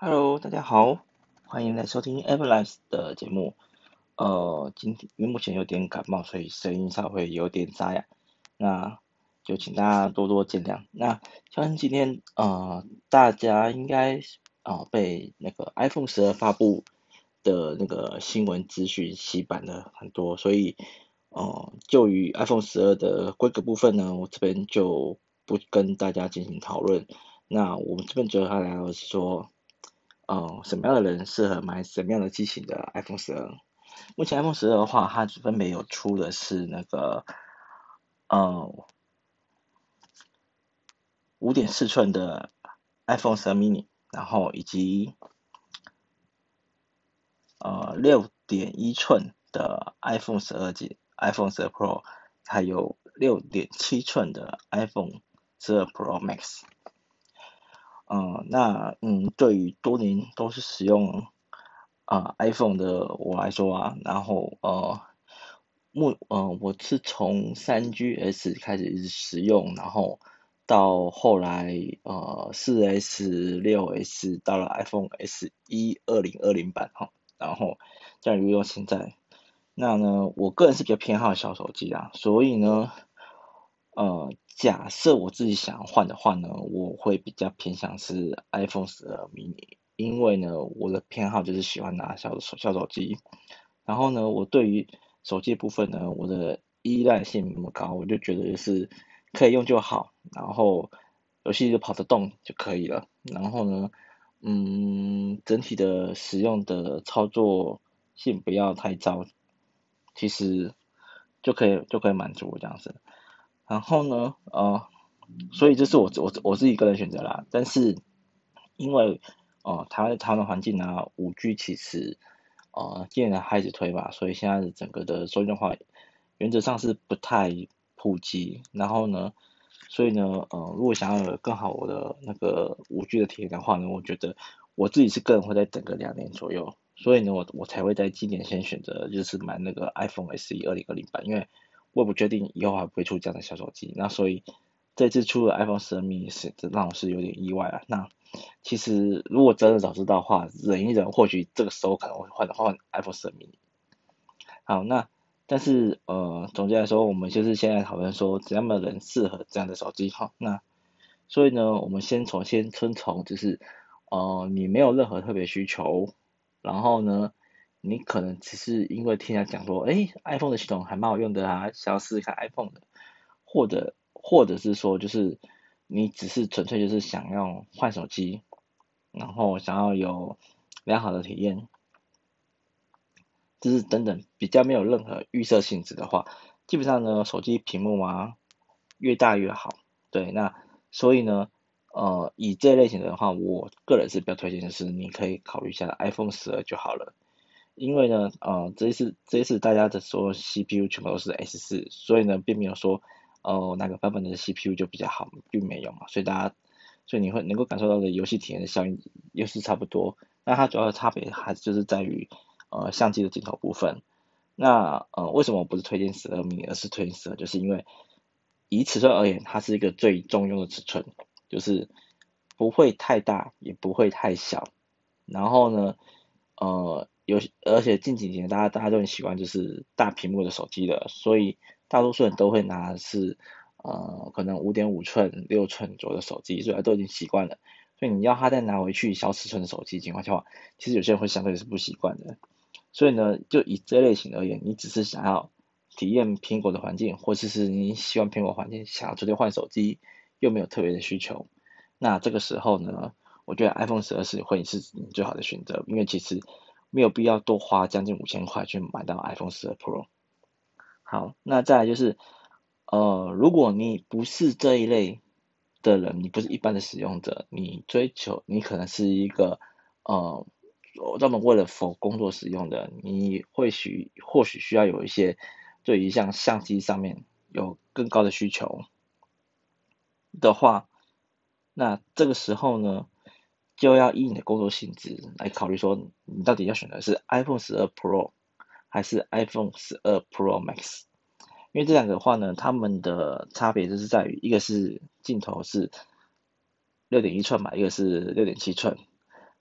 Hello，大家好，欢迎来收听 e v e r l i s e 的节目。呃，今天因为目前有点感冒，所以声音稍微有点沙哑，那就请大家多多见谅。那相信今天呃，大家应该啊、被那个 iPhone 十二发布的那个新闻资讯洗版了很多，所以呃，就于 iPhone 十二的规格部分呢，我这边就不跟大家进行讨论。那我们这边主要来聊的是说。哦、什么样的人适合买什么样的机型的 iPhone 十二？目前 iPhone 十二的话，它分别有出的是那个，呃，五点四寸的 iPhone 十二 mini，然后以及呃六点一寸的 iPhone 十二 G、iPhone 十二 Pro，还有六点七寸的 iPhone 十二 Pro Max。嗯，那嗯，对于多年都是使用啊、iPhone 的我来说啊，然后呃，目呃我是从三 GS 开始一直使用，然后到后来呃四 S、六 S 到了 iPhone S 一二零二零版哈，然后这样用到现在，那呢，我个人是比较偏好小手机啊，所以呢。呃，假设我自己想换的话呢，我会比较偏向是 iPhone 十二 mini，因为呢，我的偏好就是喜欢拿小手小手机，然后呢，我对于手机部分呢，我的依赖性那么高，我就觉得就是可以用就好，然后游戏就跑得动就可以了，然后呢，嗯，整体的使用的操作性不要太糟，其实就可以就可以满足这样子。然后呢，呃，所以这是我我我自己个人选择啦。但是因为呃台湾台湾的环境啊，五 G 其实呃今年开始推吧，所以现在整个的手机的话，原则上是不太普及。然后呢，所以呢，呃，如果想要有更好我的那个五 G 的体验的话呢，我觉得我自己是个人会再等个两年左右。所以呢，我我才会在今年先选择就是买那个 iPhone SE 二零二零版，因为。我不确定以后还不会出这样的小手机，那所以这次出了 iPhone 十二 mini 是让我是有点意外啊。那其实如果真的早知道的话，忍一忍，或许这个时候可能会换换 iPhone 十二 mini。好，那但是呃，总结来说，我们就是现在讨论说怎样的人适合这样的手机哈。那所以呢，我们先从先遵从就是呃，你没有任何特别需求，然后呢。你可能只是因为听人家讲说，哎，iPhone 的系统还蛮好用的啊，想要试试看 iPhone 的，或者或者是说，就是你只是纯粹就是想要换手机，然后想要有良好的体验，就是等等比较没有任何预设性质的话，基本上呢，手机屏幕啊越大越好，对，那所以呢，呃，以这类型的话，我个人是比较推荐的是，你可以考虑一下 iPhone 十二就好了。因为呢，呃，这一次这一次大家的说 CPU 全部都是 S 四，所以呢，并没有说，哦、呃，哪个版本的 CPU 就比较好，并没有嘛，所以大家，所以你会能够感受到的游戏体验的效应又是差不多。那它主要的差别还是就是在于，呃，相机的镜头部分。那呃，为什么我不是推荐十二 mini，而是推荐十二？就是因为以尺寸而言，它是一个最中庸的尺寸，就是不会太大，也不会太小。然后呢，呃。有，而且近几年大家大家都很喜欢就是大屏幕的手机的，所以大多数人都会拿是呃可能五点五寸、六寸左右的手机，所以都已经习惯了。所以你要他再拿回去小尺寸的手机情况下，其实有些人会相对是不习惯的。所以呢，就以这类型而言，你只是想要体验苹果的环境，或者是你喜欢苹果环境，想要直接换手机，又没有特别的需求，那这个时候呢，我觉得 iPhone 十二是会是你最好的选择，因为其实。没有必要多花将近五千块去买到 iPhone 十二 Pro。好，那再来就是，呃，如果你不是这一类的人，你不是一般的使用者，你追求你可能是一个呃专门为了 for 工作使用的，你或许或许需要有一些对于像相机上面有更高的需求的话，那这个时候呢，就要以你的工作性质来考虑，说你到底要选的是 iPhone 十二 Pro 还是 iPhone 十二 Pro Max？因为这两个的话呢，它们的差别就是在于，一个是镜头是六点一寸嘛，一个是六点七寸，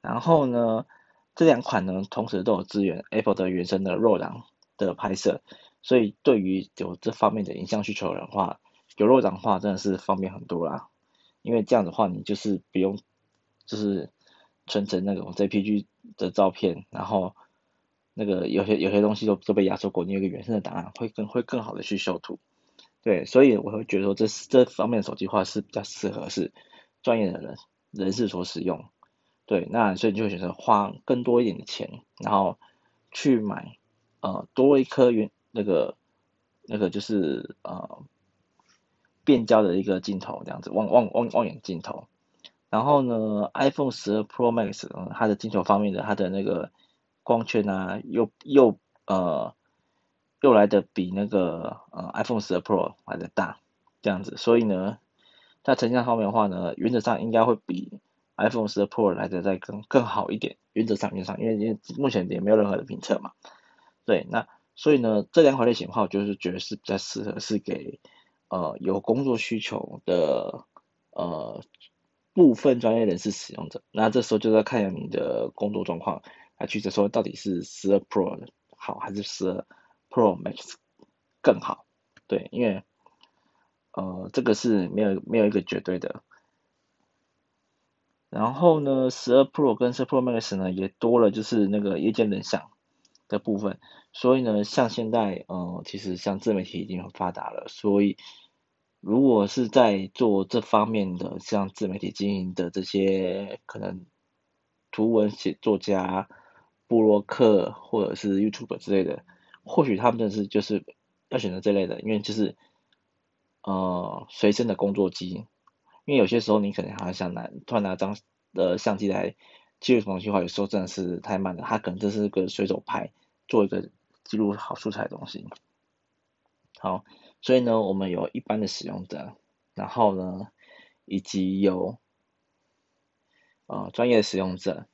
然后呢，这两款呢同时都有支援 Apple 的原生的 RAW 档的拍摄，所以对于有这方面的影像需求的话，有 RAW 档的话真的是方便很多啦。因为这样的话，你就是不用就是存成那种 JPG 的照片，然后那个有些有些东西都都被压缩过，你有个原生的档案会更会更好的去修图。对，所以我会觉得说这这方面的手机话是比较适合是专业的人人士所使用。对，那所以你就会选择花更多一点的钱，然后去买呃多一颗原那个那个就是呃变焦的一个镜头这样子，望望望望远镜头。然后呢，iPhone 12 Pro Max 它的镜头方面的它的那个光圈啊，又又呃。又来的比那个呃 iPhone 12 Pro 来的大，这样子，所以呢，在成像方面的话呢，原则上应该会比 iPhone 12 Pro 来的再更更好一点。原则上，原则上，因为因为目前也没有任何的评测嘛，对，那所以呢，这两款类型的话，我就是觉得是比较适合是给呃有工作需求的呃部分专业人士使用者。那这时候就要看你的工作状况来去说到底是十二 Pro 好还是十二。Pro Max 更好，对，因为呃这个是没有没有一个绝对的。然后呢，十二 Pro 跟十二 Pro Max 呢也多了就是那个夜间人像的部分，所以呢，像现在呃其实像自媒体已经很发达了，所以如果是在做这方面的像自媒体经营的这些可能图文写作家、布洛克或者是 YouTube 之类的。或许他们真的是就是要选择这类的，因为就是呃随身的工作机，因为有些时候你可能还想拿突然拿张的相机来记录什么东西的话，有时候真的是太慢了，他可能这是个随手拍，做一个记录好素材的东西。好，所以呢，我们有一般的使用者，然后呢，以及有呃专业使用者，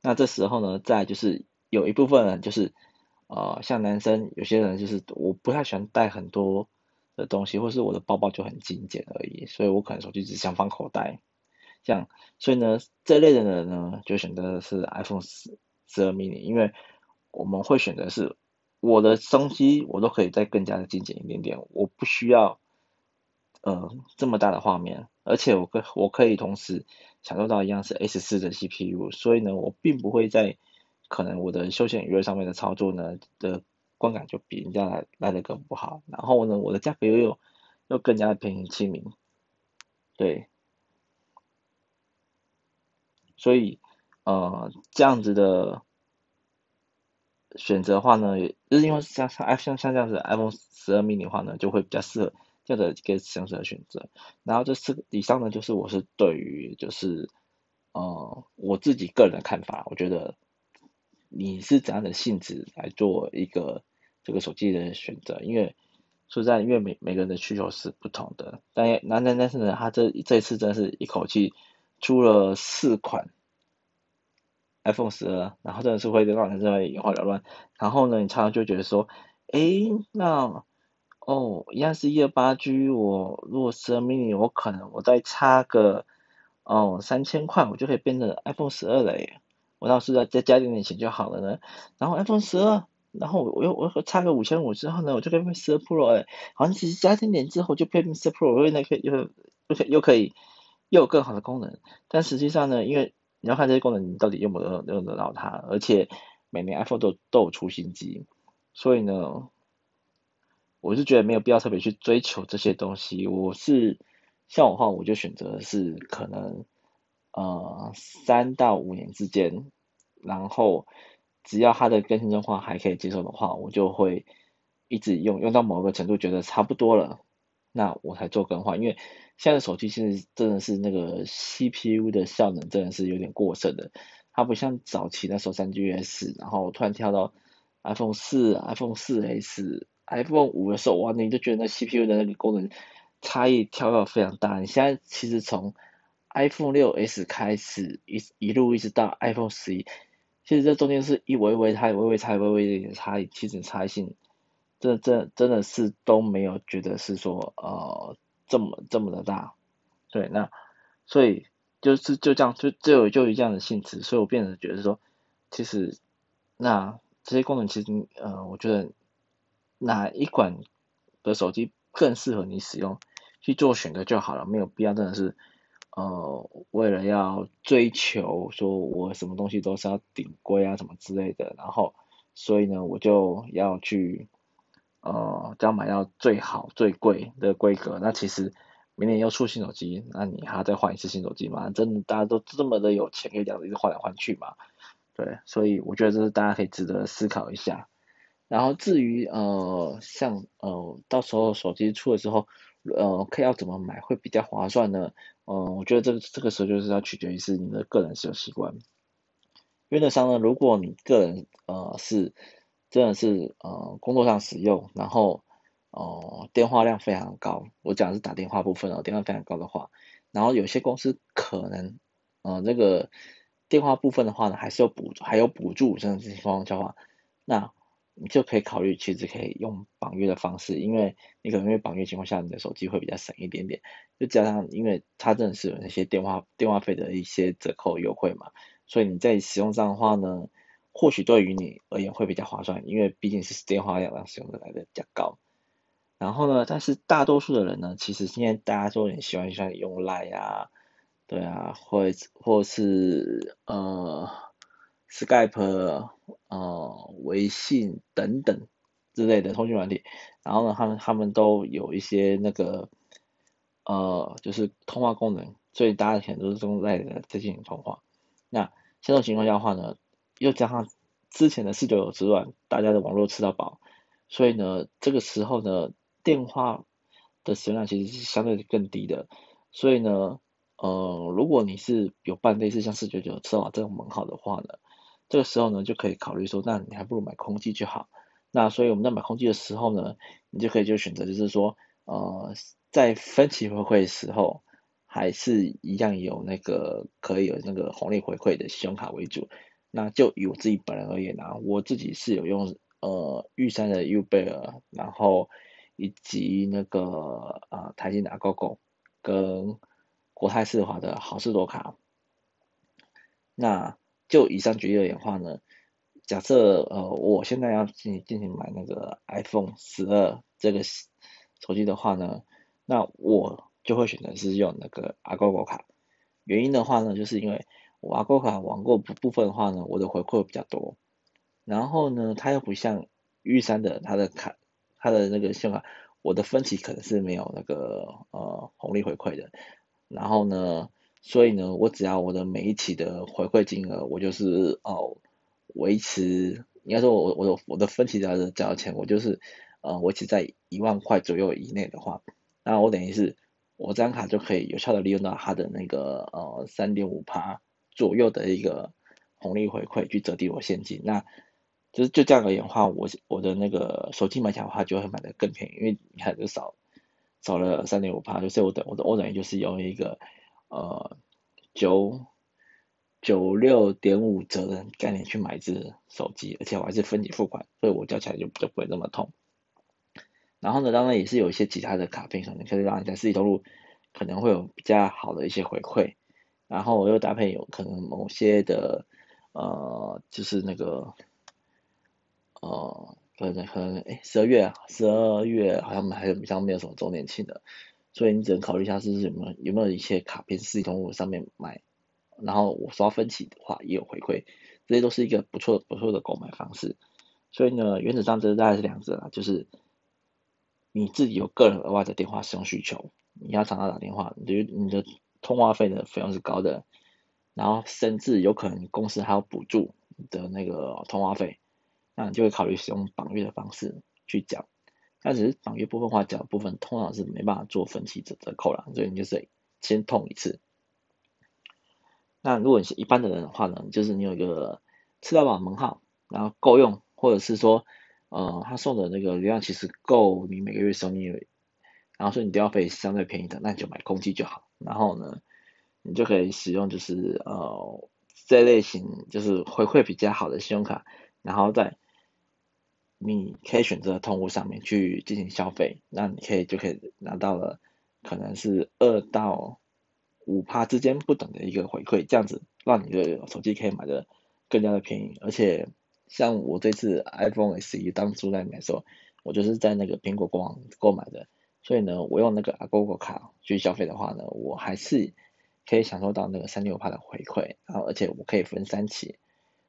那这时候呢，再就是有一部分人就是。呃，像男生有些人就是我不太喜欢带很多的东西，或是我的包包就很精简而已，所以我可能手机只想放口袋，这样，所以呢，这类的人呢就选择的是 iPhone 十十二 mini，因为我们会选择是我的东西我都可以再更加的精简一点点，我不需要呃这么大的画面，而且我可我可以同时享受到一样是 S 四的 CPU，所以呢，我并不会在。可能我的休闲娱乐上面的操作呢的观感就比人家来来的更不好，然后呢，我的价格又又又更加的便宜亲民，对，所以呃这样子的选择的话呢，就是因为像像 iPhone 像这样子 iPhone 十二 mini 的话呢，就会比较适合这样的一个使用者的选择。然后这四以上呢，就是我是对于就是呃我自己个人的看法，我觉得。你是怎样的性质来做一个这个手机的选择？因为说实在，因为每每个人的需求是不同的。但但但但是呢，他这这一次真是一口气出了四款 iPhone 十二，然后真的是会让人认为眼花缭乱。然后呢，你常常就觉得说，诶，那哦，一样是一二八 G，我如果十二 mini，我可能我再差个哦三千块，我就可以变成 iPhone 十二了耶。我倒是再再加点点钱就好了呢，然后 iPhone 十二，然后我又我又差个五千五之后呢，我就可以变十二 Pro 哎，好像其实加一点点之后就变十二 Pro，因为那可以又又可又可以又有更好的功能，但实际上呢，因为你要看这些功能你到底用不用用得到它，而且每年 iPhone 都都有出新机，所以呢，我是觉得没有必要特别去追求这些东西，我是像我话，我就选择是可能。呃，三到五年之间，然后只要它的更新状况还可以接受的话，我就会一直用，用到某个程度觉得差不多了，那我才做更换。因为现在的手机其实真的是那个 CPU 的效能真的是有点过剩的，它不像早期那时候三 GS，然后突然跳到 iPhone 四、iPhone 四 S、iPhone 五的时候，哇，你就觉得那 CPU 的那个功能差异跳到非常大。你现在其实从 iPhone 六 S 开始一一路一直到 iPhone 十一，其实这中间是一微微差、微微差、微微一点差异，其实差异性，这这真的是都没有觉得是说呃这么这么的大，对，那所以就是就这样，就就有就有这样的性质，所以我变得觉得说，其实那这些功能其实呃，我觉得哪一款的手机更适合你使用，去做选择就好了，没有必要真的是呃为了要追求说我什么东西都是要顶规啊什么之类的，然后所以呢我就要去呃只要买到最好最贵的规格，那其实。明年又出新手机，那你还要再换一次新手机吗？真的大家都这么的有钱，可以这样子一直换来换去嘛？对，所以我觉得这是大家可以值得思考一下。然后至于呃，像呃，到时候手机出了之后，呃，可以要怎么买会比较划算呢？嗯、呃，我觉得这个这个时候就是要取决于是你的个人使用习惯。原则上呢，如果你个人呃是真的是呃工作上使用，然后哦，电话量非常高，我讲的是打电话部分哦，电话非常高的话，然后有些公司可能，呃，那个电话部分的话呢，还是有补，还有补助这种情况下的话，那你就可以考虑，其实可以用绑约的方式，因为你可能因为绑约情况下，你的手机会比较省一点点，就加上因为它真的是有那些电话电话费的一些折扣优惠嘛，所以你在使用上的话呢，或许对于你而言会比较划算，因为毕竟是电话量使用的来的比较高。然后呢，但是大多数的人呢，其实现在大家都很喜欢像用 Line 啊，对啊，或或是呃 Skype 呃微信等等之类的通讯软体。然后呢，他们他们都有一些那个呃就是通话功能，所以大家可能都是用 Line 在进行通话。那这种情况下的话呢，又加上之前的四九九之乱，大家的网络吃到饱，所以呢，这个时候呢。电话的使用量其实是相对更低的，所以呢，呃，如果你是有办类似像四九九吃到这种门号的话呢，这个时候呢就可以考虑说，那你还不如买空机就好。那所以我们在买空机的时候呢，你就可以就选择就是说，呃，在分期回馈的时候，还是一样有那个可以有那个红利回馈的信用卡为主。那就以我自己本人而言呢，我自己是有用呃玉山的 UBEAR，然后。以及那个呃台积的 GoGo 跟国泰世华的好事多卡，那就以上举例而言的话呢，假设呃我现在要进进行买那个 iPhone 十二这个手机的话呢，那我就会选择是用那个 Agogo 卡，原因的话呢，就是因为我 Agogo 卡网购部部分的话呢，我的回馈比较多，然后呢，它又不像玉山的它的卡。它的那个信用卡，我的分期可能是没有那个呃红利回馈的，然后呢，所以呢，我只要我的每一期的回馈金额，我就是哦维持，应该说我我的我的分期的交钱，我就是呃维持在一万块左右以内的话，那我等于是我这张卡就可以有效的利用到它的那个呃三点五趴左右的一个红利回馈去折抵我现金，那。就是就这样而言的话，我我的那个手机买起来的话，就会买的更便宜，因为你看就少少了三点五趴，就是我的我的我等于就是用一个呃九九六点五折的概念去买一支手机，而且我还是分期付款，所以我交起来就就不会那么痛。然后呢，当然也是有一些其他的卡片可能可以让你在自己投入可能会有比较好的一些回馈，然后我又搭配有可能某些的呃就是那个。呃，可能可能诶，十二月啊，十二月好像还有好像没有什么周年庆的，所以你只能考虑一下是有没有有没有一些卡片四 G 通上面买，然后我刷分期的话也有回馈，这些都是一个不错不错的购买方式。所以呢，原则上这大概是两者啦，就是你自己有个人额外的电话使用需求，你要常常打电话，你的你的通话费的费用是高的，然后甚至有可能公司还要补助的那个通话费。那你就会考虑使用绑约的方式去缴，但只是绑约部分话缴部分通常是没办法做分期折折扣了，所以你就是先痛一次。那如果你是一般的人的话呢，就是你有一个吃到饱门号，然后够用，或者是说，呃，他送的那个流量其实够你每个月使用，然后说你电话费相对便宜的，那你就买空气就好。然后呢，你就可以使用就是呃这类型就是回馈比较好的信用卡，然后在。你可以选择的通路上面去进行消费，那你可以就可以拿到了，可能是二到五趴之间不等的一个回馈，这样子让你的手机可以买的更加的便宜。而且像我这次 iPhone SE 当初在买的时候，我就是在那个苹果官网购买的，所以呢，我用那个 Agogo 卡去消费的话呢，我还是可以享受到那个三六趴的回馈，然后而且我可以分三期，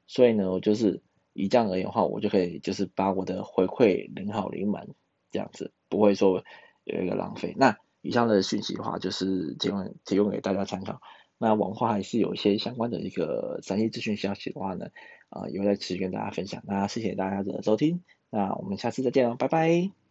所以呢，我就是以这样而言的话，我就可以就是把我的回馈领好领满，这样子不会说有一个浪费。那以上的讯息的话，就是提供提供给大家参考。那往后还是有一些相关的一个详细资讯消息的话呢，啊、呃，也会在持续跟大家分享。那谢谢大家的收听，那我们下次再见喽，拜拜。